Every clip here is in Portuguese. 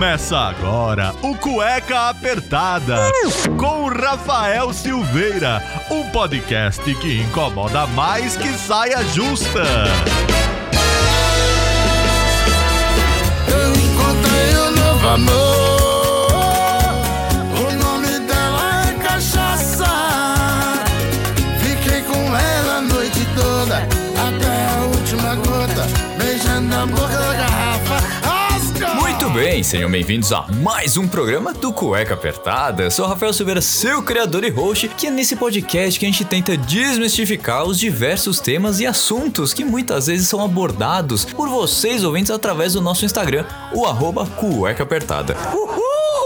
Começa agora o Cueca Apertada com Rafael Silveira, um podcast que incomoda mais que saia justa. Eu encontrei um novo amor. Bem, sejam bem-vindos a mais um programa do Cueca Apertada. Eu sou Rafael Silveira, seu criador e host, que é nesse podcast que a gente tenta desmistificar os diversos temas e assuntos que muitas vezes são abordados por vocês ouvintes através do nosso Instagram, o arroba Cueca Apertada.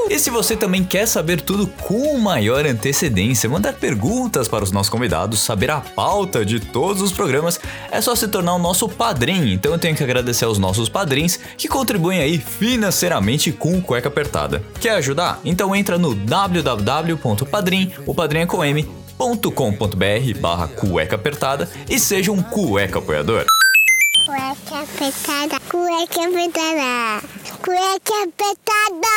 E se você também quer saber tudo com maior antecedência, mandar perguntas para os nossos convidados, saber a pauta de todos os programas, é só se tornar o nosso padrinho. Então eu tenho que agradecer aos nossos padrinhos que contribuem aí financeiramente com o Cueca Apertada. Quer ajudar? Então entra no www.padrim, o padrinho é com M, .com.br barra cueca apertada e seja um cueca apoiador. Cueca apertada, cueca apertada, cueca apertada.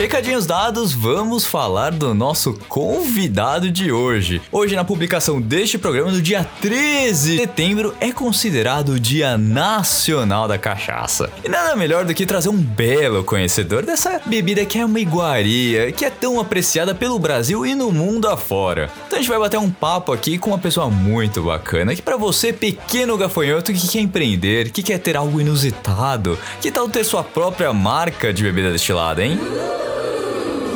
Recadinhos dados, vamos falar do nosso convidado de hoje. Hoje, na publicação deste programa, no dia 13 de setembro, é considerado o Dia Nacional da Cachaça. E nada melhor do que trazer um belo conhecedor dessa bebida que é uma iguaria, que é tão apreciada pelo Brasil e no mundo afora. Então a gente vai bater um papo aqui com uma pessoa muito bacana, que para você, pequeno gafanhoto que quer empreender, que quer ter algo inusitado, que tal ter sua própria marca de bebida destilada, hein?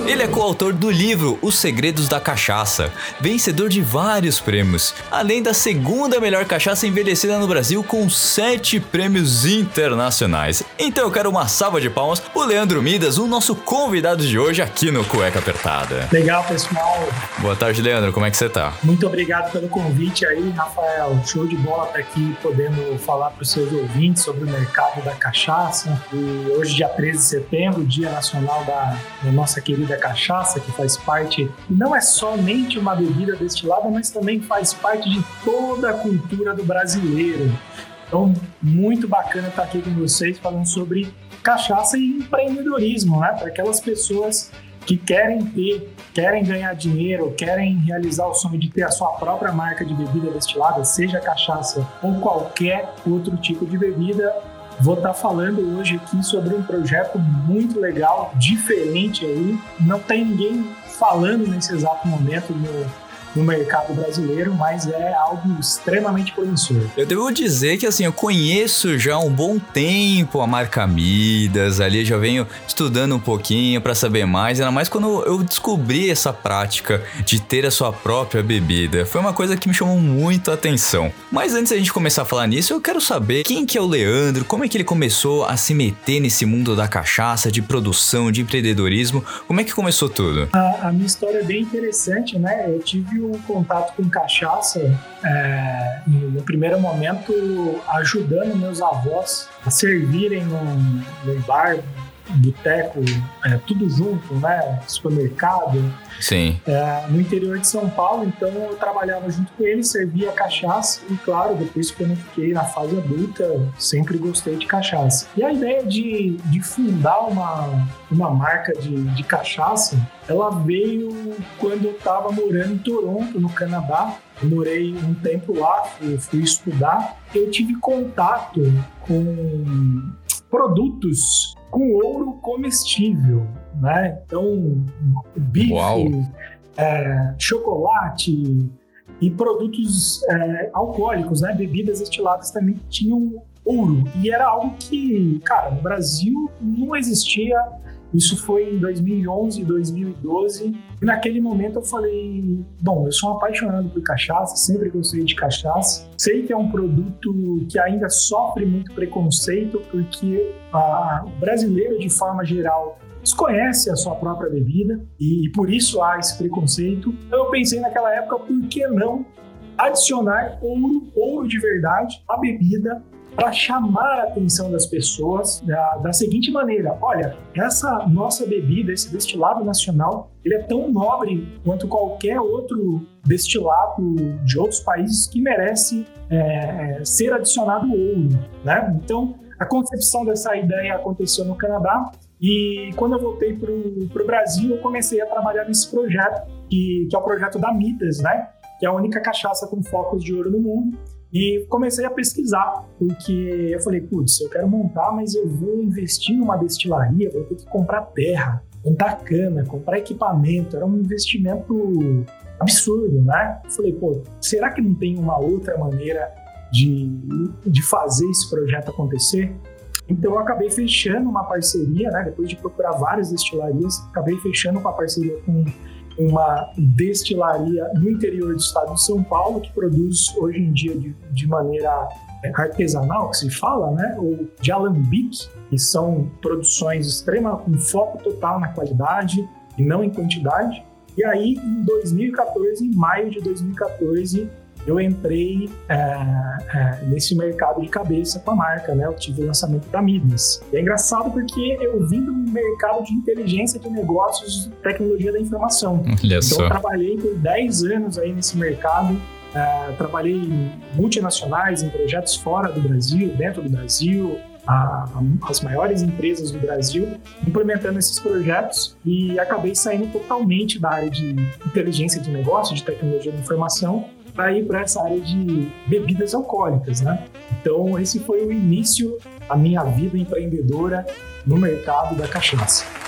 Ele é coautor do livro Os Segredos da Cachaça, vencedor de vários prêmios, além da segunda melhor cachaça envelhecida no Brasil com sete prêmios internacionais. Então eu quero uma salva de palmas o Leandro Midas, o nosso convidado de hoje aqui no Cueca Apertada. Legal, pessoal. Boa tarde, Leandro, como é que você tá? Muito obrigado pelo convite aí, Rafael. Show de bola estar aqui podendo falar para os seus ouvintes sobre o mercado da cachaça. E hoje, dia 13 de setembro, Dia Nacional da, da nossa querida cachaça, que faz parte, não é somente uma bebida destilada, mas também faz parte de toda a cultura do brasileiro. Então, muito bacana estar aqui com vocês falando sobre cachaça e empreendedorismo, né? Para aquelas pessoas que querem ter, querem ganhar dinheiro, querem realizar o sonho de ter a sua própria marca de bebida destilada, seja cachaça ou qualquer outro tipo de bebida. Vou estar falando hoje aqui sobre um projeto muito legal, diferente aí. Não tem ninguém falando nesse exato momento no, no mercado brasileiro, mas é algo extremamente promissor. Eu devo dizer que assim, eu conheço já há um bom tempo a marca Midas, ali já venho estudando um pouquinho para saber mais, ainda mais quando eu descobri essa prática de ter a sua própria bebida. Foi uma coisa que me chamou muito a atenção. Mas antes da gente começar a falar nisso, eu quero saber quem que é o Leandro, como é que ele começou a se meter nesse mundo da cachaça, de produção, de empreendedorismo, como é que começou tudo? A, a minha história é bem interessante, né? Eu tive um contato com cachaça é, no primeiro momento ajudando meus avós a servirem num, num bar, boteco, é, tudo junto, né? Supermercado, Sim. é, no interior de São Paulo, então eu trabalhava junto com eles, servia cachaça e, claro, depois que eu fiquei na fase adulta, sempre gostei de cachaça. E a ideia de, de fundar uma, uma marca de, de cachaça, ela veio quando eu estava morando em Toronto, no Canadá. Eu morei um tempo lá, fui, fui estudar. Eu tive contato com produtos com ouro comestível, né? Então, bife, é, chocolate e produtos é, alcoólicos, né? Bebidas destiladas também tinham ouro. E era algo que, cara, no Brasil não existia. Isso foi em 2011, 2012. E naquele momento eu falei: bom, eu sou um apaixonado por cachaça, sempre gostei de cachaça. Sei que é um produto que ainda sofre muito preconceito, porque ah, o brasileiro, de forma geral, desconhece a sua própria bebida e, e por isso há esse preconceito. Então eu pensei naquela época, por que não adicionar ouro, ouro de verdade, à bebida para chamar a atenção das pessoas da, da seguinte maneira: olha, essa nossa bebida, esse destilado nacional, ele é tão nobre quanto qualquer outro destilado de outros países que merece é, ser adicionado ouro, né? Então a concepção dessa ideia aconteceu no Canadá e quando eu voltei para o Brasil, eu comecei a trabalhar nesse projeto, que, que é o projeto da Midas, né? Que é a única cachaça com focos de ouro no mundo. E comecei a pesquisar, porque eu falei, putz, eu quero montar, mas eu vou investir numa destilaria, vou ter que comprar terra, comprar cana, comprar equipamento. Era um investimento absurdo, né? Eu falei, pô, será que não tem uma outra maneira de, de fazer esse projeto acontecer? Então eu acabei fechando uma parceria, né? Depois de procurar várias destilarias, acabei fechando uma parceria com uma destilaria no interior do estado de São Paulo que produz hoje em dia de, de maneira é, artesanal, que se fala, né? Ou de alambique, que são produções extremas com foco total na qualidade e não em quantidade. E aí, em 2014, em maio de 2014, eu entrei é, é, nesse mercado de cabeça com a marca, né? Eu tive o lançamento da Midas. E é engraçado porque eu vim do mercado de inteligência de negócios, tecnologia da informação. Olha então, só. eu trabalhei por 10 anos aí nesse mercado. É, trabalhei em multinacionais, em projetos fora do Brasil, dentro do Brasil, a, as maiores empresas do Brasil, implementando esses projetos e acabei saindo totalmente da área de inteligência de negócio, de tecnologia da informação, para ir para essa área de bebidas alcoólicas, né? Então esse foi o início da minha vida empreendedora no mercado da cachaça.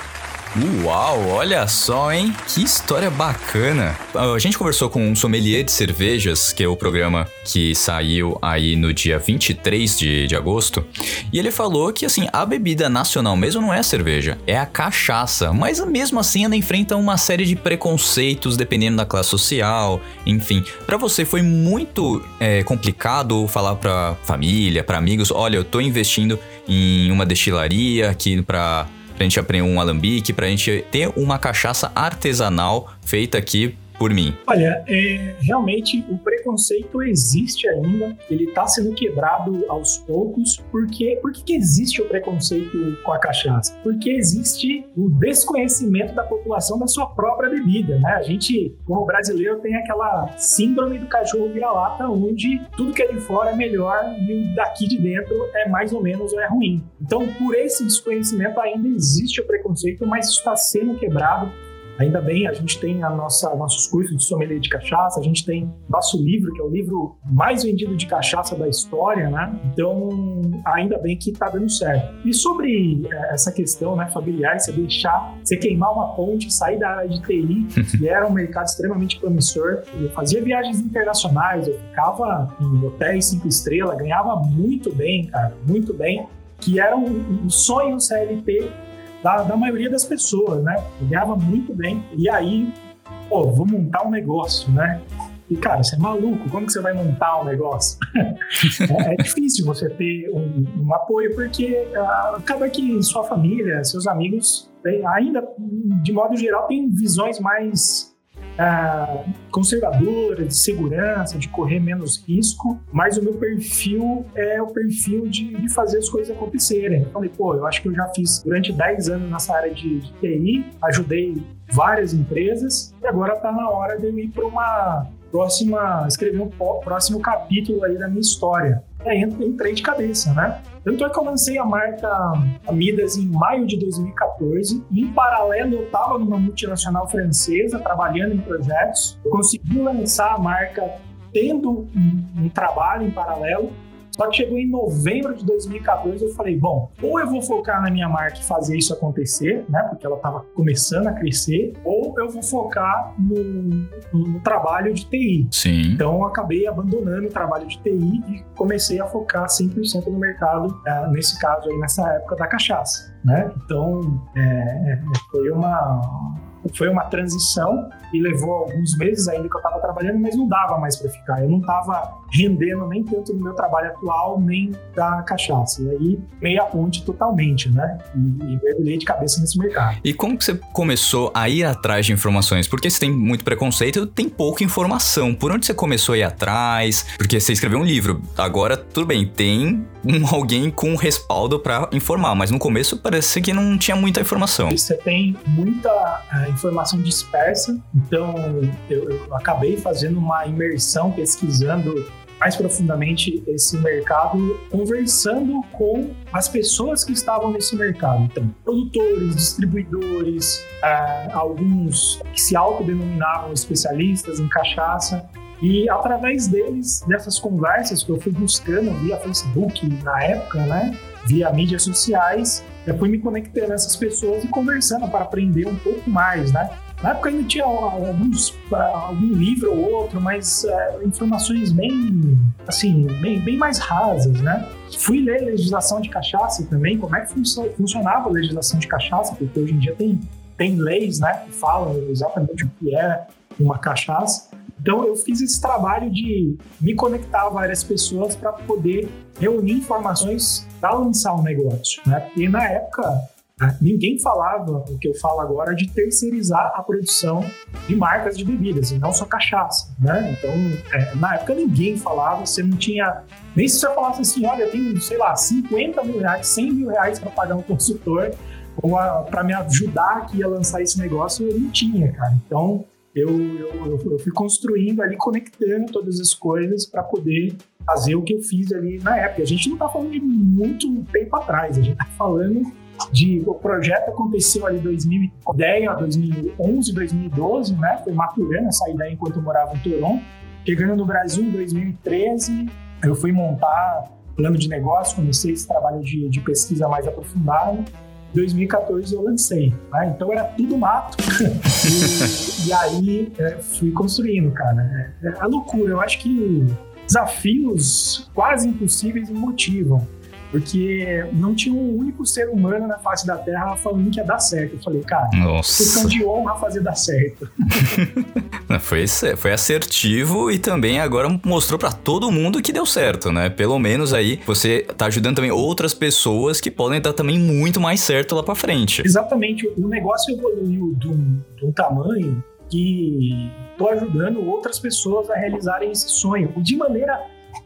Uau, olha só, hein? Que história bacana. A gente conversou com um sommelier de cervejas, que é o programa que saiu aí no dia 23 de, de agosto, e ele falou que, assim, a bebida nacional mesmo não é a cerveja, é a cachaça, mas mesmo assim ela enfrenta uma série de preconceitos dependendo da classe social, enfim. Para você foi muito é, complicado falar pra família, para amigos, olha, eu tô investindo em uma destilaria aqui pra pra gente aprender um alambique, pra gente ter uma cachaça artesanal feita aqui por mim? Olha, é, realmente o preconceito existe ainda, ele está sendo quebrado aos poucos. Porque, por que, existe o preconceito com a cachaça? Porque existe o desconhecimento da população da sua própria bebida, né? A gente, como brasileiro, tem aquela síndrome do cachorro vira-lata, onde tudo que é de fora é melhor e daqui de dentro é mais ou menos ou é ruim. Então, por esse desconhecimento ainda existe o preconceito, mas está sendo quebrado. Ainda bem, a gente tem a nossa, nossos cursos de sommelier de cachaça, a gente tem nosso livro, que é o livro mais vendido de cachaça da história, né? Então, ainda bem que tá dando certo. E sobre eh, essa questão né, familiar, você deixar, você queimar uma ponte, sair da área de TI, que era um mercado extremamente promissor. Eu fazia viagens internacionais, eu ficava em hotéis cinco estrelas, ganhava muito bem, cara, muito bem, que era um, um sonho CLT da, da maioria das pessoas, né? Eu ganhava muito bem. E aí, pô, vou montar um negócio, né? E, cara, você é maluco, como que você vai montar um negócio? é, é, difícil você ter um, um apoio, porque uh, acaba que sua família, seus amigos, ainda, de modo geral, tem visões mais uh, conservadora, de segurança, de correr menos risco, mas o meu perfil é o perfil de, de fazer as coisas acontecerem. Eu falei, pô, eu acho que eu já fiz durante 10 anos nessa área de, de TI, ajudei várias empresas e agora está na hora de eu ir para uma próxima, escrever um próximo capítulo aí da minha história. Aí entrei de cabeça, né? Tanto é que eu lancei a marca Midas em maio de 2014 e em paralelo eu estava numa multinacional francesa trabalhando em projetos. Eu consegui lançar a marca tendo um, um trabalho em paralelo só que chegou em novembro de 2014, eu falei, bom, ou eu vou focar na minha marca e fazer isso acontecer, né? Porque ela estava começando a crescer, ou eu vou focar no, no, trabalho de TI. Sim. Então eu acabei abandonando o trabalho de TI e comecei a focar 100% no mercado, uh, nesse caso aí, nessa época da cachaça, né? Então é, é foi uma foi uma transição e levou alguns meses ainda que eu estava trabalhando, mas não dava mais para ficar. Eu não estava rendendo nem tanto no meu trabalho atual, nem da cachaça. E aí, meia ponte totalmente, né? E, e mergulhei de cabeça nesse mercado. E como que você começou a ir atrás de informações? Porque você tem muito preconceito, tem pouca informação. Por onde você começou a ir atrás? Porque você escreveu um livro. Agora, tudo bem, tem um, alguém com respaldo para informar, mas no começo parece que não tinha muita informação. Você tem muita uh, informação dispersa, então eu, eu, acabei fazendo uma imersão pesquisando mais profundamente esse mercado, conversando com as pessoas que estavam nesse mercado. Então, produtores, distribuidores, uh, alguns que se autodenominavam especialistas em cachaça. E através deles, dessas conversas que eu fui buscando via Facebook na época, né? Via mídias sociais, eu fui me conectando a essas pessoas e conversando para aprender um pouco mais, né? Na época ainda tinha alguns, algum livro ou outro, mas é, informações bem, assim, bem, bem mais rasas, né? Fui ler legislação de cachaça também, como é que funcionava a legislação de cachaça, porque hoje em dia tem, tem leis, né, que falam exatamente o que é uma cachaça. Então eu fiz esse trabalho de me conectar a várias pessoas para poder reunir informações para lançar um negócio, né? E na época né? Ninguém falava o que eu falo agora de terceirizar a produção de marcas de bebidas e não só cachaça, né? Então, é, na época ninguém falava, você não tinha nem se você falasse assim, olha, eu tenho, sei lá, 50 mil reais, 100 mil reais para pagar um consultor ou para me ajudar aqui a lançar esse negócio, eu não tinha, cara. Então, eu, eu, eu fui construindo ali, conectando todas as coisas para poder fazer o que eu fiz ali na época. A gente não está falando de muito tempo atrás, a gente está falando de o projeto aconteceu ali em 2010, 2011, 2012, né? Foi maturando essa ideia enquanto eu morava em Toronto. Chegando no Brasil em 2013, eu fui montar plano de negócio, comecei esse trabalho de, de pesquisa mais aprofundado. Em 2014 eu lancei, né? então era tudo mato. e, e, aí é, fui construindo, cara. É, é a loucura, eu acho que desafios quase impossíveis me motivam porque não tinha um único ser humano na face da Terra falando que ia dar certo. Eu falei, cara, Nossa. questão de honra fazer dar certo. foi, foi assertivo e também agora mostrou para todo mundo que deu certo, né? Pelo menos aí você tá ajudando também outras pessoas que podem dar também muito mais certo lá para frente. Exatamente. O negócio evoluiu de um, de um tamanho que tô ajudando outras pessoas a realizarem esse sonho de maneira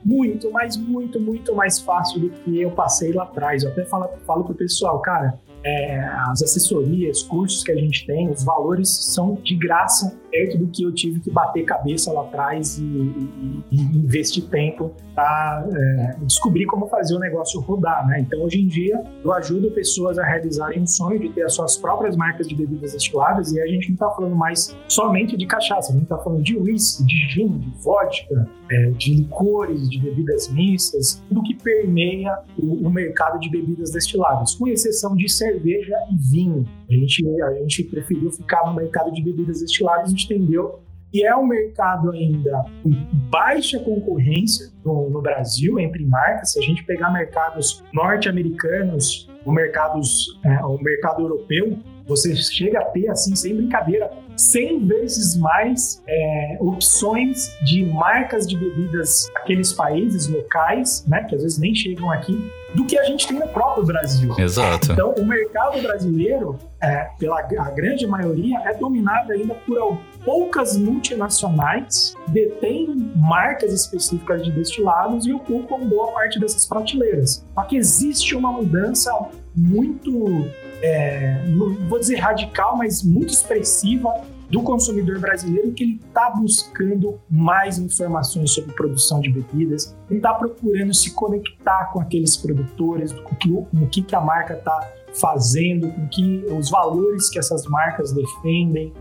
muito, mas muito, muito mais fácil do que eu passei lá atrás. Eu até falo, falo pro pessoal, cara, é, as assessorias, cursos que a gente tem, os valores são de graça perto do que eu tive que bater cabeça lá atrás e, e, e investir tempo para é, descobrir como fazer o negócio rodar, né? Então, hoje em dia, eu ajudo pessoas a realizarem um sonho de ter as suas próprias marcas de bebidas destiladas e a gente não está falando mais somente de cachaça, a gente está falando de whisky, de gin, de vodka, é, de licores, de bebidas mistas, tudo que permeia o, o mercado de bebidas destiladas, com exceção de cerveja e vinho. A gente, a gente preferiu ficar no mercado de bebidas destiladas, entendeu que é um mercado ainda com baixa concorrência no, no Brasil entre marcas. Se a gente pegar mercados norte-americanos, ou mercados, é, o mercado europeu, você chega a ter, assim, sem brincadeira, 100 vezes mais é, opções de marcas de bebidas daqueles países locais, né, que às vezes nem chegam aqui, do que a gente tem no próprio Brasil. Exato. Então, o mercado brasileiro, é, pela a grande maioria, é dominado ainda por poucas multinacionais, detêm marcas específicas de destilados e ocupam boa parte dessas prateleiras. Só que existe uma mudança muito, é, vou dizer radical, mas muito expressiva do consumidor brasileiro que ele está buscando mais informações sobre produção de bebidas, ele está procurando se conectar com aqueles produtores, com, que, o que, que a marca está fazendo, com que os valores que essas marcas defendem,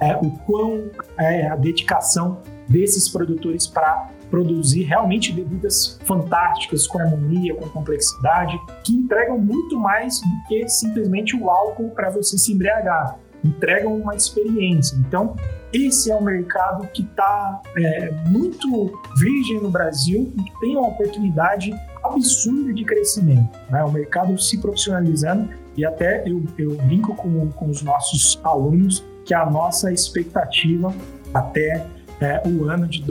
é, o quão é, a dedicação desses produtores para produzir realmente bebidas fantásticas, com harmonia, com complexidade, que entregam muito mais do que simplesmente o álcool para você se embriagar entregam uma experiência. Então, esse é um mercado que está é, muito virgem no Brasil e tem uma oportunidade absurda de crescimento. Né? O mercado se profissionalizando e até eu, eu brinco com, com os nossos alunos que a nossa expectativa até é, o ano de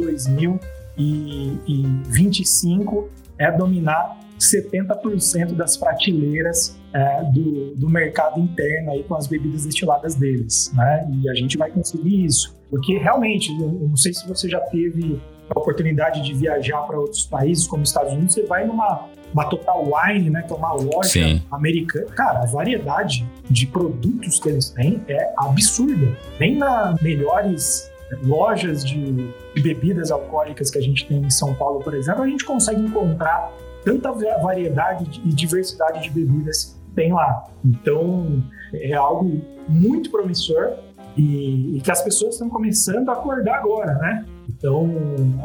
2025 é dominar 70% das prateleiras é, do, do mercado interno aí com as bebidas destiladas deles, né? E a gente vai conseguir isso, porque realmente, eu não sei se você já teve a oportunidade de viajar para outros países, como Estados Unidos, você vai numa uma Total Wine, né, que é uma loja Sim. americana. Cara, a variedade de produtos que eles têm é absurda. Nem na melhores lojas de bebidas alcoólicas que a gente tem em São Paulo, por exemplo, a gente consegue encontrar tanta variedade e diversidade de bebidas que tem lá. Então, é algo muito promissor e, e que as pessoas estão começando a acordar agora, né? Então,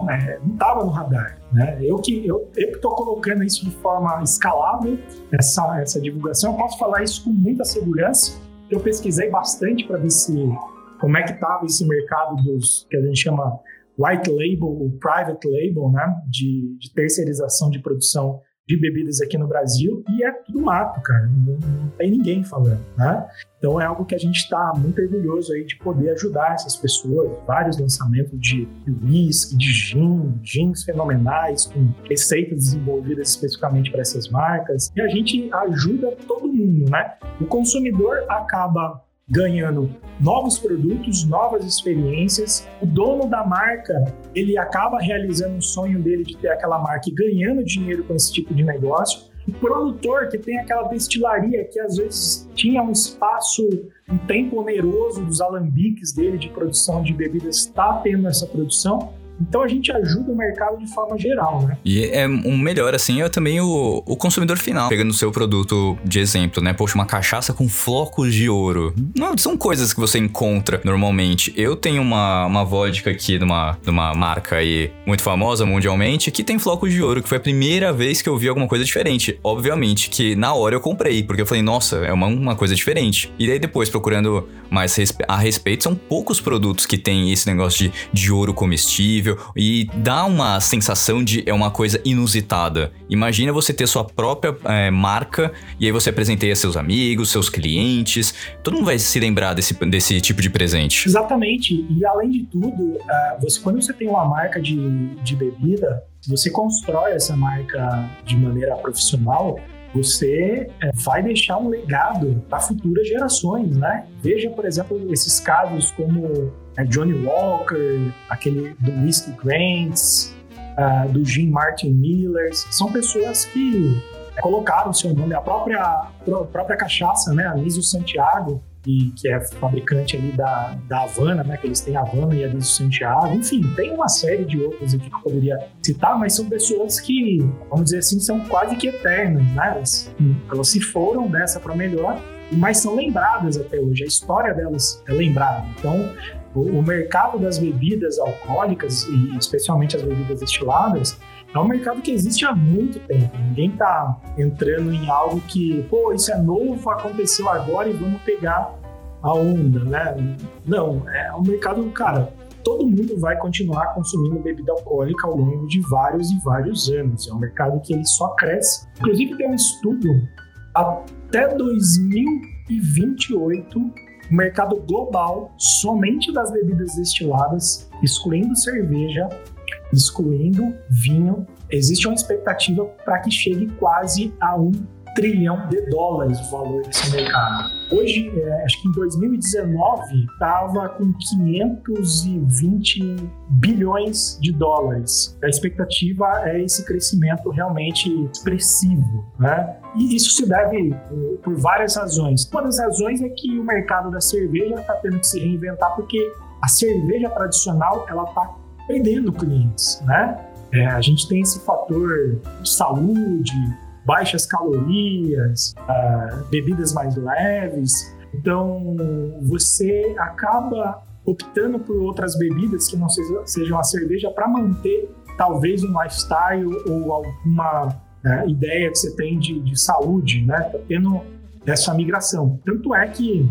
é, não estava no radar. Né? Eu que eu estou colocando isso de forma escalável, essa, essa divulgação. Eu posso falar isso com muita segurança. Eu pesquisei bastante para ver se como é que estava esse mercado dos que a gente chama white label ou private label, né? De, de terceirização de produção de bebidas aqui no Brasil e é tudo mato, cara. Não, não tem ninguém falando, né? Então é algo que a gente está muito orgulhoso aí de poder ajudar essas pessoas. Vários lançamentos de whisky, de gin, gins fenomenais, com receitas desenvolvidas especificamente para essas marcas. E a gente ajuda todo mundo, né? O consumidor acaba ganhando novos produtos, novas experiências. O dono da marca, ele acaba realizando o sonho dele de ter aquela marca e ganhando dinheiro com esse tipo de negócio. O produtor que tem aquela destilaria que às vezes tinha um espaço, um tempo oneroso dos alambiques dele de produção de bebidas, está tendo essa produção então a gente ajuda o mercado de forma geral, né? E é um melhor, assim, é também o, o consumidor final. Pegando o seu produto de exemplo, né? Poxa, uma cachaça com flocos de ouro. Não, são coisas que você encontra normalmente. Eu tenho uma, uma vodka aqui de uma, de uma marca aí muito famosa mundialmente que tem flocos de ouro, que foi a primeira vez que eu vi alguma coisa diferente. Obviamente que na hora eu comprei, porque eu falei, nossa, é uma, uma coisa diferente. E daí depois, procurando mais a respeito, são poucos produtos que tem esse negócio de, de ouro comestível e dá uma sensação de é uma coisa inusitada. Imagina você ter sua própria é, marca e aí você apresenteia seus amigos, seus clientes. Todo mundo vai se lembrar desse, desse tipo de presente. Exatamente. E além de tudo, uh, você, quando você tem uma marca de, de bebida, você constrói essa marca de maneira profissional, você é, vai deixar um legado para futuras gerações, né? Veja, por exemplo, esses casos como é, Johnny Walker, aquele do Whiskey Grants, uh, do Jim Martin Millers, são pessoas que colocaram seu nome, a própria, a própria cachaça, né? Anísio Santiago, e, que é fabricante ali da, da Havana, né? Que eles têm Havana e Anísio Santiago. Enfim, tem uma série de outros aqui que eu poderia citar, mas são pessoas que, vamos dizer assim, são quase que eternas, né? Elas, elas se foram dessa para melhor, mas são lembradas até hoje. A história delas é lembrada. Então, o, mercado das bebidas alcoólicas, e especialmente as bebidas destiladas, é um mercado que existe há muito tempo. Ninguém está entrando em algo que, pô, isso é novo, aconteceu agora e vamos pegar a onda, né? Não, é um mercado, cara, todo mundo vai continuar consumindo bebida alcoólica ao longo de vários e vários anos. É um mercado que ele só cresce. Inclusive tem um estudo até 2028 o mercado global somente das bebidas destiladas, excluindo cerveja, excluindo vinho, existe uma expectativa para que chegue quase a um trilhão de dólares o valor desse mercado. Hoje, é, acho que em 2019, estava com 520 bilhões de dólares. A expectativa é esse crescimento realmente expressivo. Né? E isso se deve por várias razões. Uma das razões é que o mercado da cerveja está tendo que se reinventar porque a cerveja tradicional ela está perdendo clientes, né? É, a gente tem esse fator de saúde, baixas calorias, uh, bebidas mais leves. Então, você acaba optando por outras bebidas que não sejam a cerveja para manter talvez um lifestyle ou alguma né, ideia que você tem de, de saúde, né? Tá tendo essa migração. Tanto é que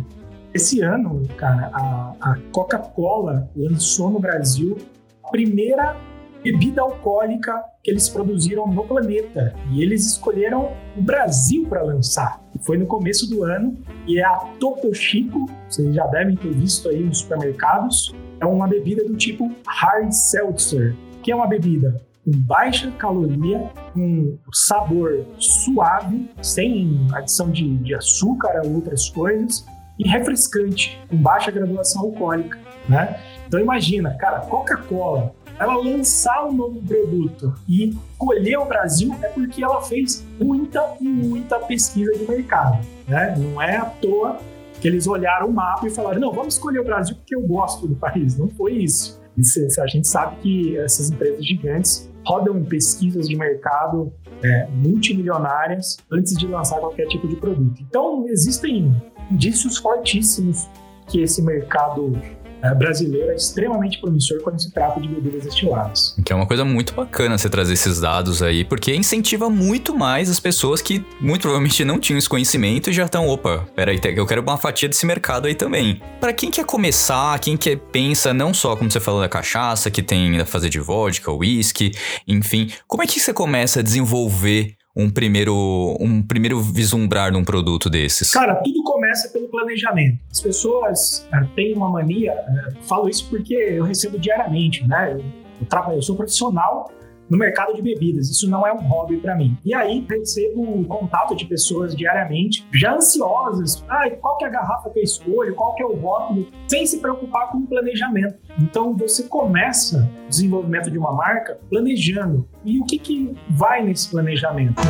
esse ano, cara, a, a Coca-Cola lançou no Brasil a primeira bebida alcoólica que eles produziram no planeta. E eles escolheram o Brasil para lançar. Foi no começo do ano e é a Topo Chico, vocês já devem ter visto aí nos supermercados. É uma bebida do tipo Hard Seltzer, que é uma bebida com baixa caloria, com sabor suave, sem adição de, de açúcar ou outras coisas, e refrescante, com baixa graduação alcoólica, né? Então imagina, cara, Coca-Cola, ela lançar um novo produto e escolher o Brasil é porque ela fez muita e muita pesquisa de mercado, né? Não é à toa que eles olharam o mapa e falaram: não, vamos escolher o Brasil porque eu gosto do país. Não foi isso. isso a gente sabe que essas empresas gigantes rodam pesquisas de mercado é, multimilionárias antes de lançar qualquer tipo de produto. Então, existem indícios fortíssimos que esse mercado é, brasileiro é extremamente promissor quando se trata de bebidas destiladas. Que é uma coisa muito bacana você trazer esses dados aí, porque incentiva muito mais as pessoas que muito provavelmente não tinham esse conhecimento e já estão, opa, peraí, eu quero uma fatia desse mercado aí também. Para quem quer começar, quem quer pensa não só como você falou da cachaça, que tem a fazer de vodka, whisky, enfim, como é que você começa a desenvolver um primeiro, um primeiro vislumbrar num produto desses? Cara, tudo começa pelo planejamento. As pessoas têm uma mania, uh, falo isso porque eu recebo diariamente, né? Eu, eu, trabalho, eu sou profissional no mercado de bebidas. Isso não é um hobby para mim. E aí recebo contato de pessoas diariamente, já ansiosas. Ah, qual que é a garrafa que eu escolho? Qual que é o rótulo? Sem se preocupar com o planejamento. Então você começa o desenvolvimento de uma marca planejando. E o que, que vai nesse planejamento?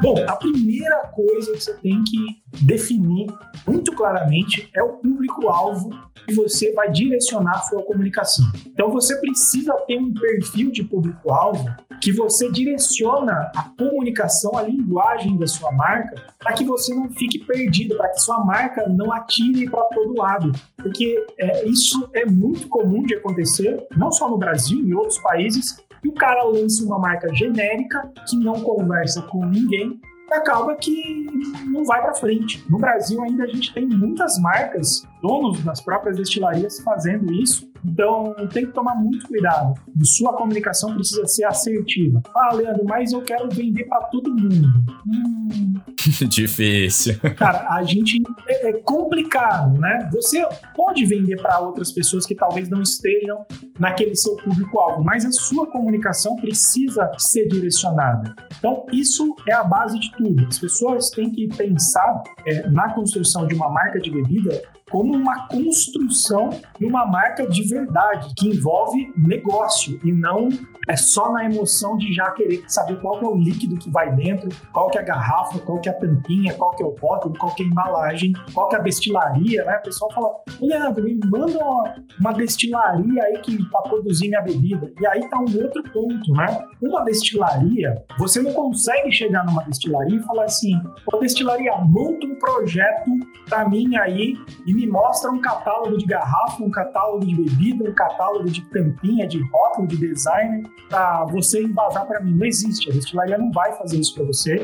Bom, a primeira coisa que você tem que definir muito claramente é o público-alvo que você vai direcionar a sua comunicação. Então você precisa ter um perfil de público-alvo que você direciona a comunicação, a linguagem da sua marca, para que você não fique perdido, para que sua marca não atire para todo lado. Porque é, isso é muito comum de acontecer, não só no Brasil, em outros países, e o cara lança uma marca genérica que não conversa com ninguém acaba que não vai para frente. No Brasil ainda a gente tem muitas marcas, donos das próprias destilarias fazendo isso então, tem que tomar muito cuidado. Sua comunicação precisa ser assertiva. Ah, Leandro, mas eu quero vender para todo mundo. Hum. Difícil. Cara, a gente é, é complicado, né? Você pode vender para outras pessoas que talvez não estejam naquele seu público-alvo, mas a sua comunicação precisa ser direcionada. Então, isso é a base de tudo. As pessoas têm que pensar é, na construção de uma marca de bebida como uma construção de uma marca de verdade, que envolve negócio e não é só na emoção de já querer saber qual é o líquido que vai dentro, qual que é a garrafa, qual que é a tampinha, qual que é o rótulo, qual que é a embalagem, qual que é a destilaria, né? O pessoal fala, Leandro, me manda uma, uma destilaria aí que para produzir minha bebida. E aí tá um outro ponto, né? Uma destilaria, você não consegue chegar numa destilaria e falar assim, ô destilaria, monta um projeto para mim aí e me mostra um catálogo de garrafa, um catálogo de bebida, um catálogo de tampinha, de rótulo, de design para você embasar para mim. Não existe. A destilaria não vai fazer isso para você.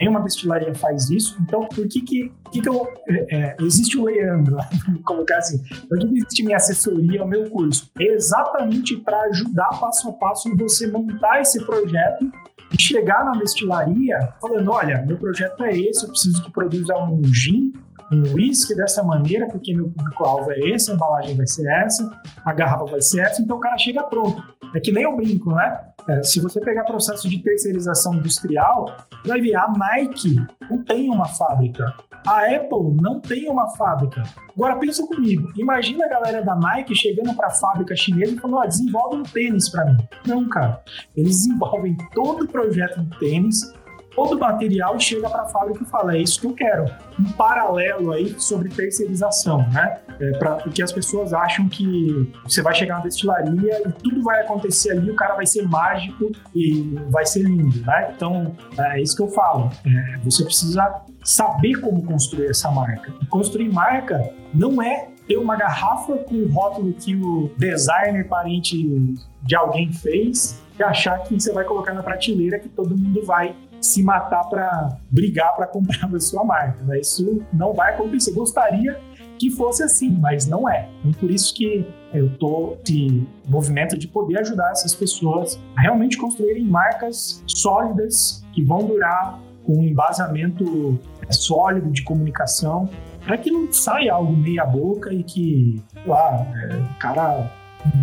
Nenhuma destilaria faz isso. Então, por que que, que, que eu... É, é existe o Leandro, vamos colocar assim. Por que existe minha assessoria, o meu curso? É exatamente para ajudar passo a passo você montar esse projeto e chegar na destilaria falando, olha, meu projeto é esse, eu preciso que produza um gin um whisky dessa maneira, porque meu público-alvo é esse, a embalagem vai ser essa, a garrafa vai ser essa, então o cara chega pronto. É que nem eu brinco, né? É, se você pegar processo de terceirização industrial, vai ver a Nike não tem uma fábrica. A Apple não tem uma fábrica. Agora pensa comigo, imagina a galera da Nike chegando para a fábrica chinesa e falando: ó, desenvolve um tênis para mim. Não, cara. Eles desenvolvem todo o projeto do tênis, todo material chega para a fábrica e fala: é isso que eu quero. Um paralelo aí sobre terceirização, né? É, pra, porque as pessoas acham que você vai chegar na destilaria e tudo vai acontecer ali, o cara vai ser mágico e vai ser lindo, né? Então, é isso que eu falo. É, você precisa saber como construir essa marca. E construir marca não é ter uma garrafa com o rótulo que o designer parente de alguém fez e achar que você vai colocar na prateleira que todo mundo vai se matar para brigar para comprar a sua marca. Né? Isso não vai acontecer. Gostaria que fosse assim, mas não é. Então, por isso que eu estou de movimento de poder ajudar essas pessoas a realmente construírem marcas sólidas que vão durar com um embasamento sólido de comunicação, para que não saia algo meia boca e que, lá, é, o cara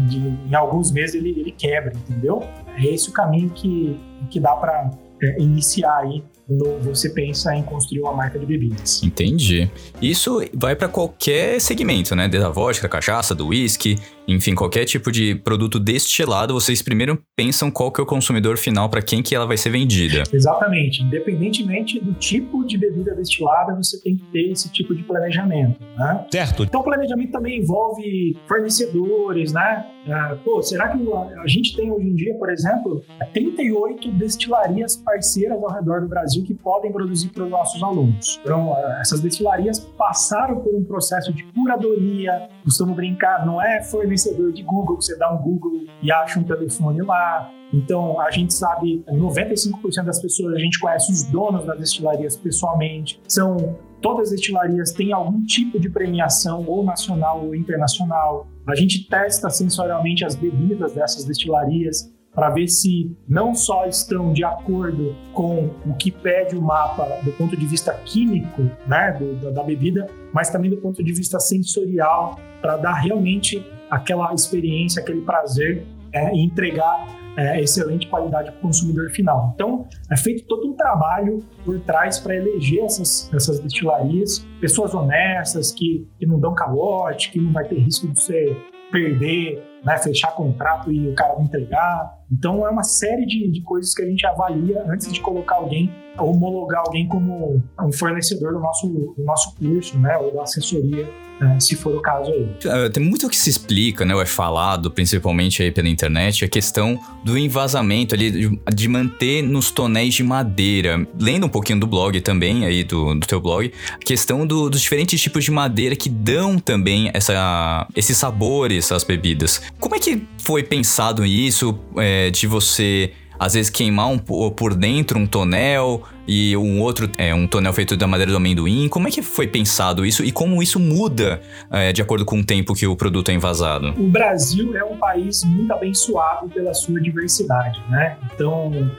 de, em alguns meses ele, ele quebra, entendeu? É esse o caminho que, que dá para é, iniciar aí quando você pensa em construir uma marca de bebidas. Entendi. Isso vai para qualquer segmento, né? Desde a vodka, da cachaça, do whisky, enfim, qualquer tipo de produto destilado, vocês primeiro pensam qual que é o consumidor final para quem que ela vai ser vendida. Exatamente. Independentemente do tipo de bebida destilada, você tem que ter esse tipo de planejamento, né? Certo. Então, o planejamento também envolve fornecedores, né? Ah, pô, será que a, a gente tem hoje em dia, por exemplo, 38 destilarias parceiras ao redor do Brasil que podem produzir para os nossos alunos. Então, essas destilarias passaram por um processo de curadoria, costumo brincar, não é fornecedor de Google, você dá um Google e acha um telefone lá. Então, a gente sabe, 95% das pessoas, a gente conhece os donos das destilarias pessoalmente, são todas as destilarias têm algum tipo de premiação, ou nacional ou internacional. A gente testa sensorialmente as bebidas dessas destilarias para ver se não só estão de acordo com o que pede o mapa do ponto de vista químico né, do, da, da bebida, mas também do ponto de vista sensorial, para dar realmente aquela experiência, aquele prazer é, e entregar é, excelente qualidade para o consumidor final. Então, é feito todo um trabalho por trás para eleger essas, essas destilarias, pessoas honestas, que, que não dão calote, que não vai ter risco de você perder, né, fechar contrato e o cara não entregar. Então, é uma série de, de coisas que a gente avalia antes de colocar alguém, homologar alguém como um fornecedor do nosso, do nosso curso, né, ou da assessoria né, se for o caso aí. Uh, tem muito que se explica, né, ou é falado, principalmente aí pela internet, a questão do envasamento ali, de, de, manter nos tonéis de madeira. Lendo um pouquinho do blog também, aí do, do teu blog, a questão do, dos diferentes tipos de madeira que dão também essa, esses sabores às bebidas. Como é que foi pensado isso, é, de você às vezes queimar um, por dentro um tonel e um outro é um tonel feito da madeira do amendoim. Como é que foi pensado isso e como isso muda é, de acordo com o tempo que o produto é envasado? O Brasil é um país muito abençoado pela sua diversidade, né? Então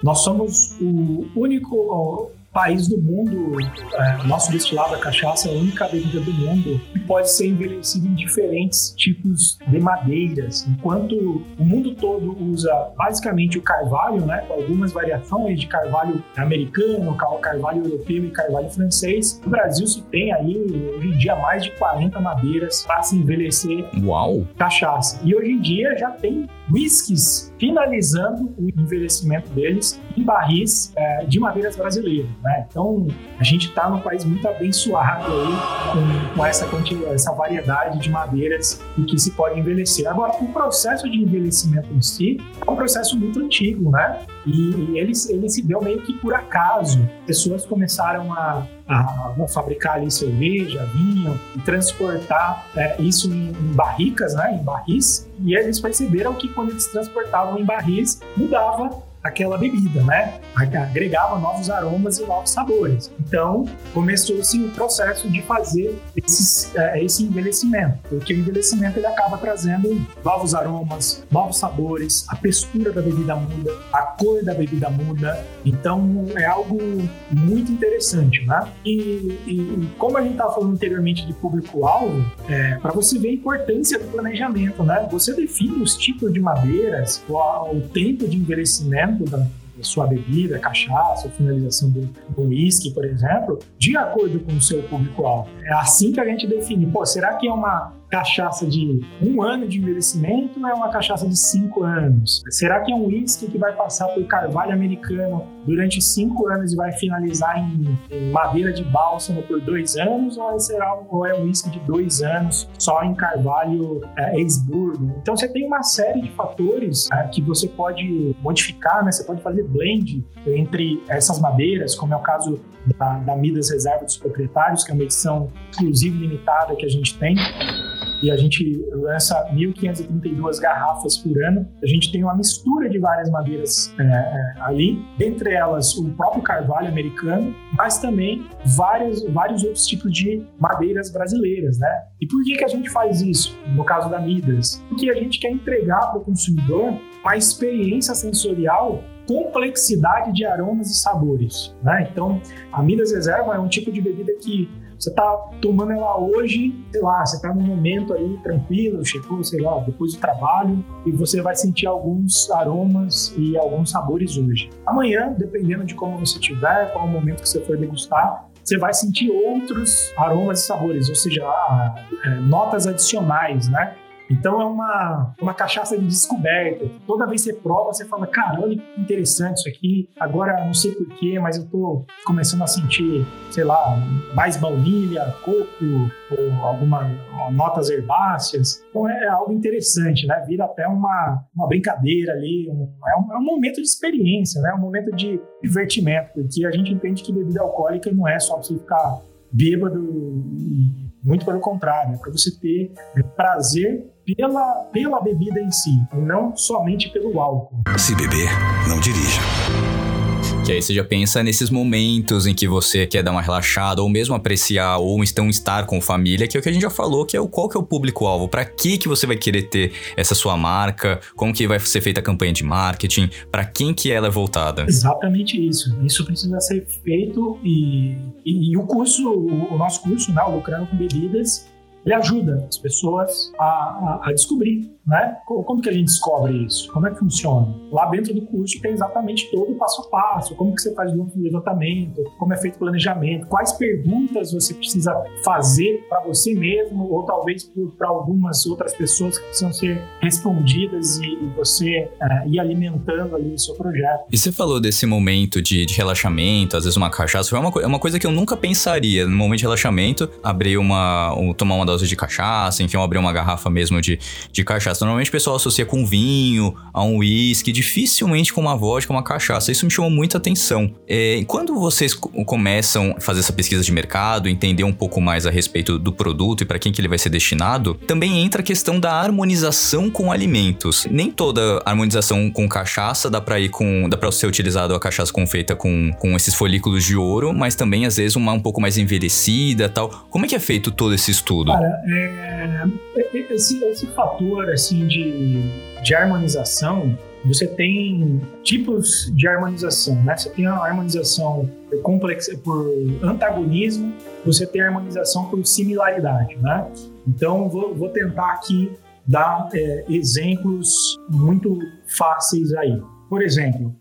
nós somos o único país do mundo, é, nosso destilado, a cachaça, é a única bebida do mundo que pode ser envelhecida em diferentes tipos de madeiras. Enquanto o mundo todo usa basicamente o carvalho, né, com algumas variações de carvalho americano, carvalho europeu e carvalho francês, no Brasil se tem aí, hoje em dia, mais de 40 madeiras para se envelhecer Uau. cachaça. E hoje em dia já tem whiskies finalizando o envelhecimento deles em barris é, de madeiras brasileiras. Né? Então, a gente está num país muito abençoado aí com, com essa, essa variedade de madeiras e que se pode envelhecer. Agora, o processo de envelhecimento em si é um processo muito antigo, né? E, e ele, ele se deu meio que por acaso. Pessoas começaram a a, fabricar ali cerveja, vinho e transportar é, isso em, em, barricas, né, em barris. E eles perceberam que quando eles transportavam em barris, mudava aquela bebida, né? Agregava novos aromas e novos sabores. Então, começou-se o processo de fazer esses, é, esse envelhecimento, porque o envelhecimento ele acaba trazendo novos aromas, novos sabores, a textura da bebida muda, a cor da bebida muda. Então, é algo muito interessante, né? E, e, como a gente estava falando anteriormente de público-alvo, é, para você ver a importância do planejamento, né? Você define os tipos de madeiras, o tempo de envelhecimento da, sua bebida, cachaça, finalização do, uísque, por exemplo, de acordo com o seu público-alvo. É assim que a gente define, pô, será que é uma cachaça de um ano de envelhecimento é uma cachaça de cinco anos? Será que é um uísque que vai passar por carvalho americano durante cinco anos e vai finalizar em, madeira de bálsamo por dois anos ou, será, ou é um uísque de dois anos só em carvalho é, ex-burgo? Então você tem uma série de fatores é, que você pode modificar, né? Você pode fazer blend entre essas madeiras, como é o caso da, da Midas Reserva dos Proprietários, que é uma edição exclusiva e limitada que a gente tem e a gente lança 1.532 garrafas por ano. A gente tem uma mistura de várias madeiras é, é, ali, dentre elas o próprio carvalho americano, mas também vários, vários outros tipos de madeiras brasileiras, né? E por que, que a gente faz isso, no caso da Midas? Porque a gente quer entregar para o consumidor uma experiência sensorial complexidade de aromas e sabores. Né? Então, a Midas Reserva é um tipo de bebida que Você tá tomando ela hoje, sei lá, você tá num momento aí tranquilo, chegou, sei lá, depois do trabalho, e você vai sentir alguns aromas e alguns sabores hoje. Amanhã, dependendo de como você tiver, qual o momento que você for degustar, você vai sentir outros aromas e sabores, ou seja, é, notas adicionais, né? Então é uma, uma cachaça de descoberta. Toda vez que você prova, você fala, cara, olha que interessante isso aqui. Agora não sei porquê, mas eu tô começando a sentir, sei lá, mais baunilha, coco, ou algumas notas herbáceas. Então é algo interessante, né? Vira até uma, uma brincadeira ali. Um, é, um, é um momento de experiência, né? É um momento de divertimento, porque a gente entende que bebida alcoólica não é só pra você ficar bêbado muito pelo contrário, é para você ter prazer pela, pela bebida em si, e não somente pelo álcool. Se beber, não dirija. Que aí você já pensa nesses momentos em que você quer dar uma relaxada, ou mesmo apreciar, ou então estar com família, que é o que a gente já falou, que é o qual que é o público-alvo, para que que você vai querer ter essa sua marca, como que vai ser feita a campanha de marketing, para quem que ela é voltada. Exatamente isso. Isso precisa ser feito e, e, e o curso, o, o nosso curso, né, o Lucrando com Bebidas, ele ajuda as pessoas a, a, a, descobrir, né? Como que a gente descobre isso? Como é que funciona? Lá dentro do curso tem exatamente todo o passo a passo, como que você faz o levantamento, como é feito o planejamento, quais perguntas você precisa fazer para você mesmo ou talvez para algumas outras pessoas que precisam ser respondidas e, você é, ir alimentando ali o seu projeto. E você falou desse momento de, de relaxamento, às vezes uma cachaça, foi uma, é uma coisa que eu nunca pensaria no momento de relaxamento, abrir uma, um, tomar uma dose de cachaça, enfim, abrir uma garrafa mesmo de, de cachaça. Normalmente o pessoal associa com vinho, a um uísque, dificilmente com uma vodka, uma cachaça. Isso me chamou muita atenção. É, quando vocês começam a fazer essa pesquisa de mercado, entender um pouco mais a respeito do produto e para quem que ele vai ser destinado, também entra a questão da harmonização com alimentos. Nem toda harmonização com cachaça dá para ir com, dá para ser utilizado a cachaça com feita com, com esses folículos de ouro, mas também às vezes uma um pouco mais envelhecida, tal. Como é que é feito todo esse estudo? Cara, é, é, esse, esse fator assim de, de harmonização, você tem tipos de harmonização, né? Você tem a harmonização por, por antagonismo, você tem a harmonização por similaridade, né? Então, vou, vou tentar aqui dar é, exemplos muito fáceis aí. Por exemplo,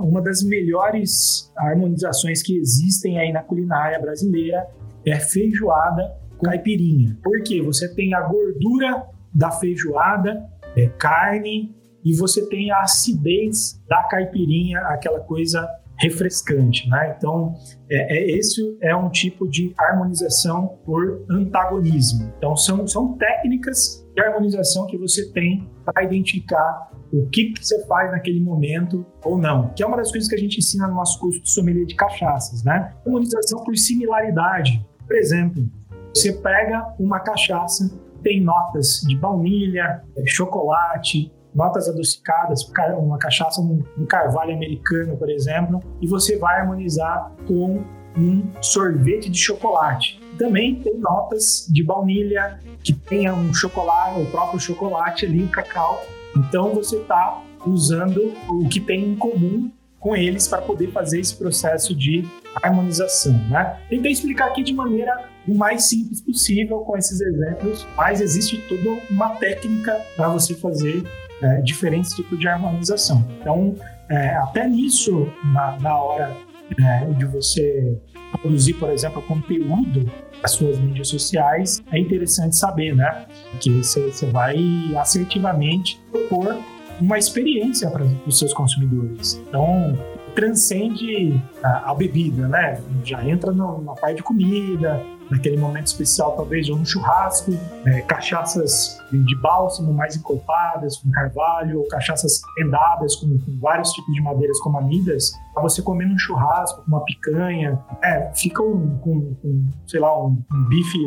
uma das melhores harmonizações que existem aí na culinária brasileira é feijoada caipirinha. Porque você tem a gordura da feijoada, é, carne, e você tem a acidez da caipirinha, aquela coisa refrescante, né? Então, é, é, esse é um tipo de harmonização por antagonismo. Então, são, são técnicas de harmonização que você tem para identificar o que, que, você faz naquele momento ou não, que é uma das coisas que a gente ensina no nosso curso de sommelier de cachaças, né? Harmonização por similaridade. Por exemplo, você pega uma cachaça, tem notas de baunilha, é, chocolate, notas adocicadas, uma cachaça um carvalho americano, por exemplo, e você vai harmonizar com um sorvete de chocolate. Também tem notas de baunilha, que tenha um chocolate, o próprio chocolate ali, o cacau. Então você está usando o que tem em comum com eles para poder fazer esse processo de harmonização. Né? Tentei explicar aqui de maneira o mais simples possível com esses exemplos, mas existe toda uma técnica para você fazer é, diferentes tipos de harmonização. Então, é, até nisso, na, na hora é, de você produzir, por exemplo, conteúdo para suas mídias sociais, é interessante saber, né? Que você vai assertivamente propor uma experiência para os seus consumidores. Então, transcende a, a bebida, né? Já entra no, na parte de comida, naquele momento especial, talvez, ou no churrasco, é, cachaças de bálsamo mais encorpadas, com carvalho, ou cachaças rendadas com, com vários tipos de madeiras como amidas, para você comer num churrasco, com uma picanha, é, fica um, com, com, sei lá, um, um bife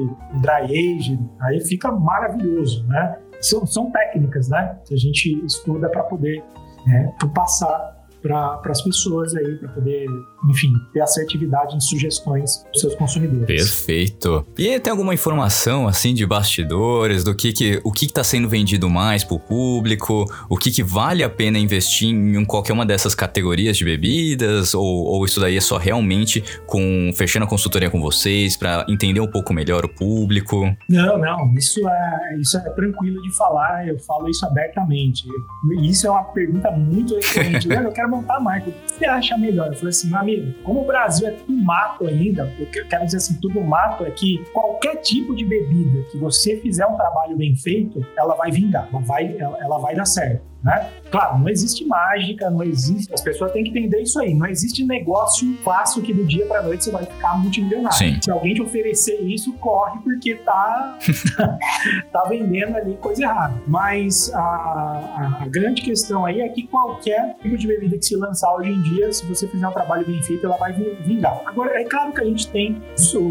dry aged, aí fica maravilhoso, né? São, são técnicas, né? Que a gente estuda para poder é, passar para as pessoas aí, para poder enfim, ter assertividade em sugestões dos seus consumidores. Perfeito. E tem alguma informação assim de bastidores do que, que o que está sendo vendido mais para o público, o que, que vale a pena investir em qualquer uma dessas categorias de bebidas ou, ou isso daí é só realmente com fechando a consultoria com vocês para entender um pouco melhor o público? Não, não, isso é isso é tranquilo de falar, eu falo isso abertamente. Isso é uma pergunta muito recorrente. eu quero montar a marca, o que você acha melhor? Eu falei assim, amigo, como o Brasil é tudo mato ainda, eu quero dizer assim, tudo mato é que qualquer tipo de bebida que você fizer um trabalho bem feito, ela vai vingar, ela vai, ela, ela vai dar certo. Né? Claro, não existe mágica, não existe. As pessoas têm que entender isso aí. Não existe negócio fácil que do dia para noite você vai ficar multimilionário. Sim. Se alguém te oferecer isso, corre porque tá, tá vendendo ali coisa errada. Mas a, a, grande questão aí é que qualquer tipo de bebida que se lançar hoje em dia, se você fizer um trabalho bem feito, ela vai vingar. Agora, é claro que a gente tem,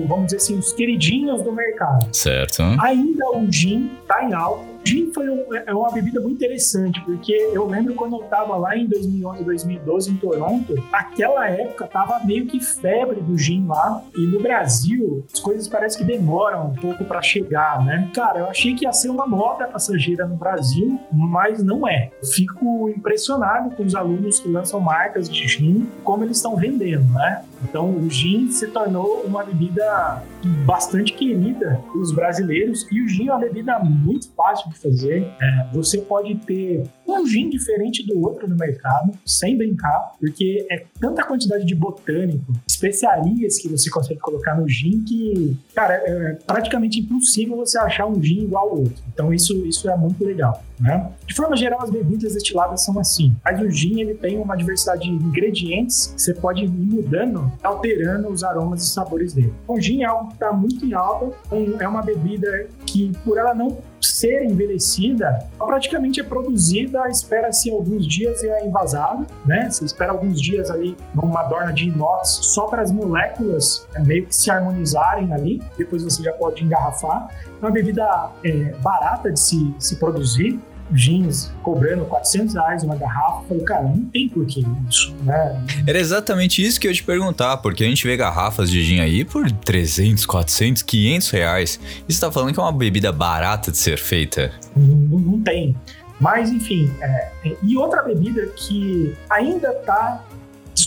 vamos dizer assim, os queridinhos do mercado. Certo. Ainda o gin tá em alta gin foi um, é uma bebida muito interessante, porque eu lembro quando eu estava lá em 2011, 2012 em Toronto, aquela época tava meio que febre do gin lá, e no Brasil as coisas parecem que demoram um pouco para chegar, né? Cara, eu achei que ia ser uma moda passageira no Brasil, mas não é. Fico impressionado com os alunos que lançam marcas de gin, como eles estão vendendo, né? Então, o gin se tornou uma bebida bastante querida pelos brasileiros e o gin é uma bebida muito fácil de fazer. É, você pode ter um gin diferente do outro no mercado, sem brincar, porque é tanta quantidade de botânico, especiarias que você consegue colocar no gin que, cara, é praticamente impossível você achar um gin igual ao outro. Então, isso, isso é muito legal. Né? De forma geral, as bebidas destiladas são assim. Mas o gin ele tem uma diversidade de ingredientes que você pode ir mudando, alterando os aromas e sabores dele. O gin é algo que está muito em alta, é uma bebida que, por ela não ser envelhecida, praticamente é produzida, espera-se alguns dias e é envasada, né? Você espera alguns dias ali numa dorna de inox só para as moléculas é, meio que se harmonizarem ali, depois você já pode engarrafar. É uma bebida é, barata de se, se produzir, jeans cobrando 400 reais uma garrafa. Eu falei, cara, não tem porquê isso, né? Era exatamente isso que eu ia te perguntar, porque a gente vê garrafas de gin aí por 300, 400, 500 reais. E você tá falando que é uma bebida barata de ser feita? Não, não tem. Mas, enfim, é, e outra bebida que ainda tá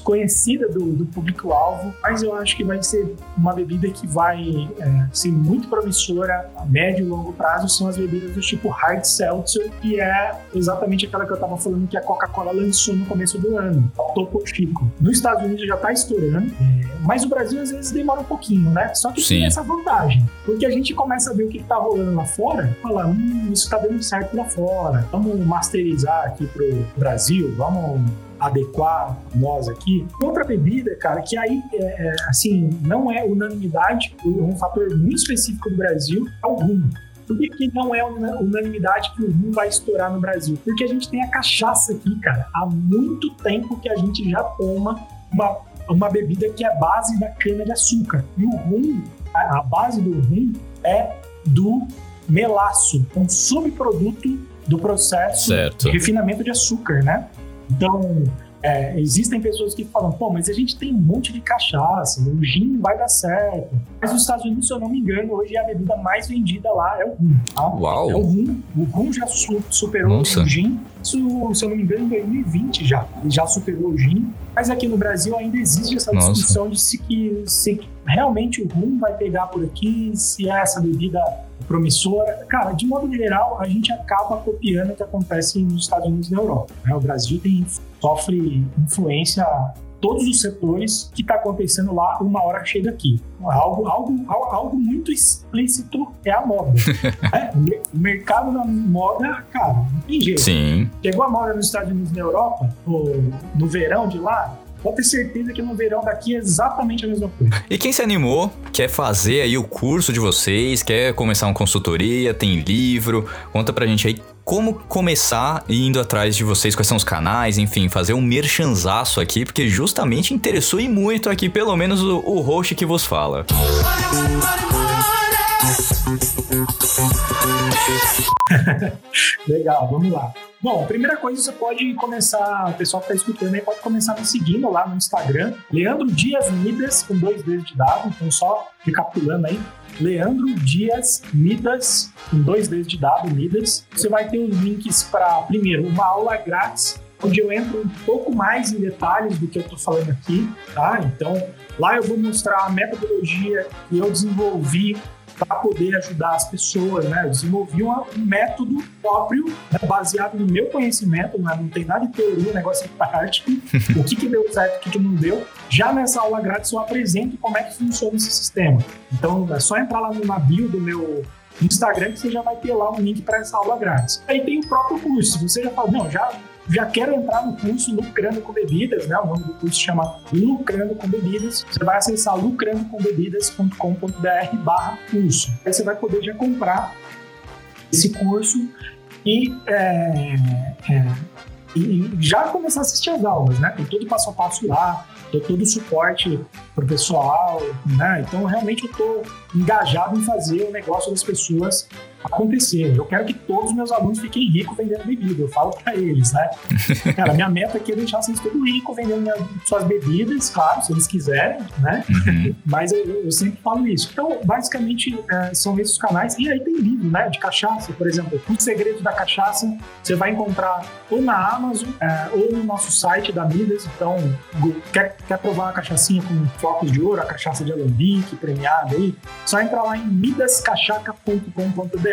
desconhecida do, do público-alvo, mas eu acho que vai ser uma bebida que vai é, ser muito promissora a médio e longo prazo, são as bebidas do tipo Hard Seltzer, que é exatamente aquela que eu estava falando que a Coca-Cola lançou no começo do ano, Topo Chico. Nos Estados Unidos já está estourando, é, mas o Brasil às vezes demora um pouquinho, né? Só que Sim. tem essa vantagem, porque a gente começa a ver o que está rolando lá fora, falar, hum, isso está dando certo lá fora, vamos masterizar aqui pro Brasil, vamos adequar nós aqui. Outra bebida, cara, que aí, é, é, assim, não é unanimidade, um fator muito específico do Brasil é o rum. Por que, que não é unanimidade que o rum vai estourar no Brasil? Porque a gente tem a cachaça aqui, cara. Há muito tempo que a gente já toma uma, uma bebida que é base da cana-de-açúcar. E o rum, a, a base do rum é do melaço, um subproduto do processo certo. de refinamento de açúcar, né? Então, é, existem pessoas que falam, pô, mas a gente tem um monte de cachaça, o gin vai dar certo. Mas nos Estados Unidos, se eu não me engano, hoje a bebida mais vendida lá é o rum. Tá? Uau! É o rum. O rum já su superou Nossa. o gin. Isso, se eu não me engano, em 2020 já. Ele já superou o gin. Mas aqui no Brasil ainda existe essa discussão Nossa. de se, que, se realmente o rum vai pegar por aqui, se é essa bebida promissora. Cara, de modo geral, a gente acaba copiando o que acontece nos Estados Unidos e na Europa. Né? O Brasil tem, sofre influência todos os setores que está acontecendo lá, uma hora chega aqui. Algo, algo, algo muito explícito é a moda. é, o mercado da moda, cara, não tem jeito. Sim. Chegou a moda nos Estados Unidos e na Europa, no, no verão de lá, pode ter certeza que no verão daqui é exatamente a mesma coisa. E quem se animou, quer fazer aí o curso de vocês, quer começar uma consultoria, tem livro, conta pra gente aí como começar indo atrás de vocês, quais são os canais, enfim, fazer um merchanzaço aqui, porque justamente interessou e muito aqui, pelo menos o, o host que vos fala. Música Legal, vamos lá. Bom, primeira coisa, você pode começar, o pessoal que está escutando aí pode começar me seguindo lá no Instagram, Leandro Dias Midas, com dois dedos de dado, então só recapitulando aí, Leandro Dias Midas, com dois dedos de dado, Midas. Você vai ter os links para, primeiro, uma aula grátis, onde eu entro um pouco mais em detalhes do que eu estou falando aqui, tá? Então, lá eu vou mostrar a metodologia que eu desenvolvi para poder ajudar as pessoas, né? Eu desenvolvi um método próprio, né? baseado no meu conhecimento, né? não tem nada de teoria, o negócio é prático, o que, que deu certo, o que, que não deu. Já nessa aula grátis eu apresento como é que funciona esse sistema. Então é só entrar lá na bio do meu Instagram que você já vai ter lá um link para essa aula grátis. Aí tem o próprio curso. Você já fala, não, já já quero entrar no curso Lucrando com Bebidas, né? O nome do curso chama Lucrando com Bebidas. Você vai acessar lucrandocombebidas.com.br barra curso. Aí você vai poder já comprar esse curso e, é, é, e já começar a assistir as aulas, né? Tem todo o passo a passo lá, dou todo o suporte pro pessoal, né? Então, realmente, eu tô engajado em fazer o negócio das pessoas acontecer. Eu quero que todos os meus alunos fiquem ricos vendendo bebida. Eu falo para eles, né? Cara, minha meta aqui é deixar vocês todos ricos vendendo minhas, suas bebidas, claro, se eles quiserem, né? Uhum. Mas eu, eu, sempre falo isso. Então, basicamente, é, são esses canais. E aí tem livro, né? De cachaça, por exemplo. O Segredo da Cachaça, você vai encontrar ou na Amazon é, ou no nosso site da Midas. Então, quer, quer provar uma cachaçinha com flocos de ouro, a cachaça de alambique premiada aí? Só entrar lá em midascachaca.com.br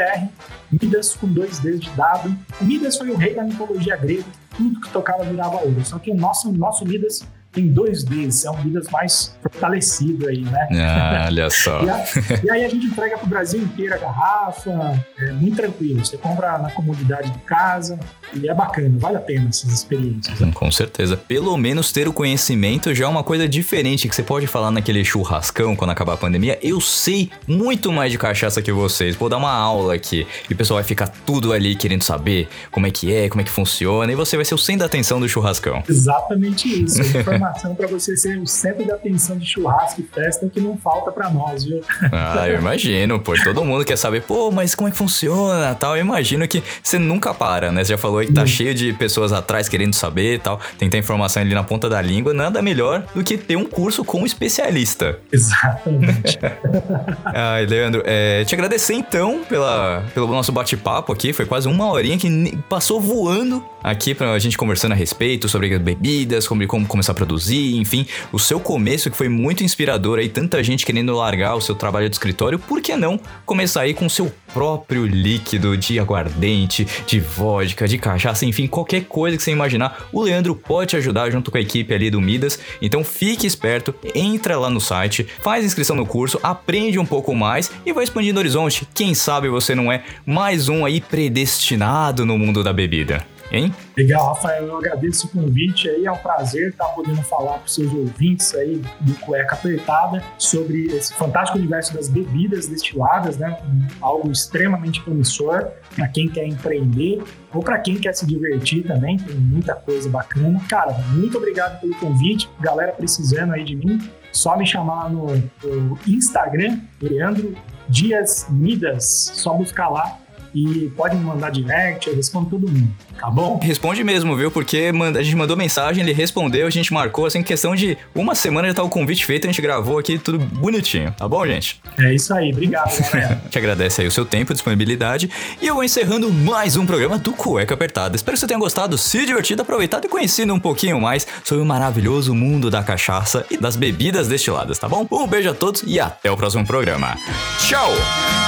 Midas com dois dedos de dado. Midas foi o rei da mitologia grega, tudo que tocava virava ouro. Só que o nosso, nosso Midas tem dois Ds, é um Midas mais fortalecido aí, né? Ah, olha só. e, a, e, aí a gente entrega para o Brasil inteiro a garrafa, é muito tranquilo. Você compra na comunidade de casa e é bacana, vale a pena essas experiências. Com certeza. Pelo menos ter o conhecimento já é uma coisa diferente que você pode falar naquele churrascão quando acabar a pandemia. Eu sei muito mais de cachaça que vocês. Vou dar uma aula aqui e o pessoal vai ficar tudo ali querendo saber como é que é, como é que funciona e você vai ser o centro da atenção do churrascão. Exatamente isso. informação para você ser o centro de atenção de churrasco e festa que não falta para nós, viu? Ah, eu imagino, pô. Todo mundo quer saber, pô, mas como é que funciona tal. Eu imagino que você nunca para, né? Você já falou aí que tá cheio de pessoas atrás querendo saber e tal. Tem que ter informação ali na ponta da língua. Nada melhor do que ter um curso com um especialista. Exatamente. Ai, Leandro, é, te agradecer então pela, pelo nosso bate-papo aqui. Foi quase uma horinha que passou voando aqui pra gente conversando a respeito sobre bebidas, sobre como começar a produzir, enfim, o seu começo que foi muito inspirador aí, tanta gente querendo largar o seu trabalho de escritório, por que não começar aí com o seu próprio líquido de aguardente, de vodka, de cachaça, enfim, qualquer coisa que você imaginar, o Leandro pode te ajudar junto com a equipe ali do Midas. Então fique esperto, entra lá no site, faz inscrição no curso, aprende um pouco mais e vai expandindo o horizonte. Quem sabe você não é mais um aí predestinado no mundo da bebida hein? Legal, Rafael, eu agradeço o convite aí, é um prazer estar podendo falar para os seus ouvintes aí do Cueca Apertada sobre esse fantástico universo das bebidas destiladas, né? algo extremamente promissor para quem quer empreender ou para quem quer se divertir também, tem muita coisa bacana. Cara, muito obrigado pelo convite, galera precisando aí de mim, só me chamar no, no Instagram, Leandro Dias Midas, só buscar lá e pode me mandar direct, eu respondo todo mundo, tá bom? Responde mesmo, viu? Porque a gente mandou mensagem, ele respondeu, a gente marcou, assim, questão de uma semana já tá o convite feito, a gente gravou aqui tudo bonitinho, tá bom, gente? É isso aí, obrigado, galera. Te agradece aí o seu tempo, disponibilidade, e eu vou encerrando mais um programa do Cueca Apertada. Espero que você tenha gostado, se divertido, aproveitado e conhecido um pouquinho mais sobre o maravilhoso mundo da cachaça e das bebidas destiladas, tá bom? Um beijo a todos e até o próximo programa. Tchau!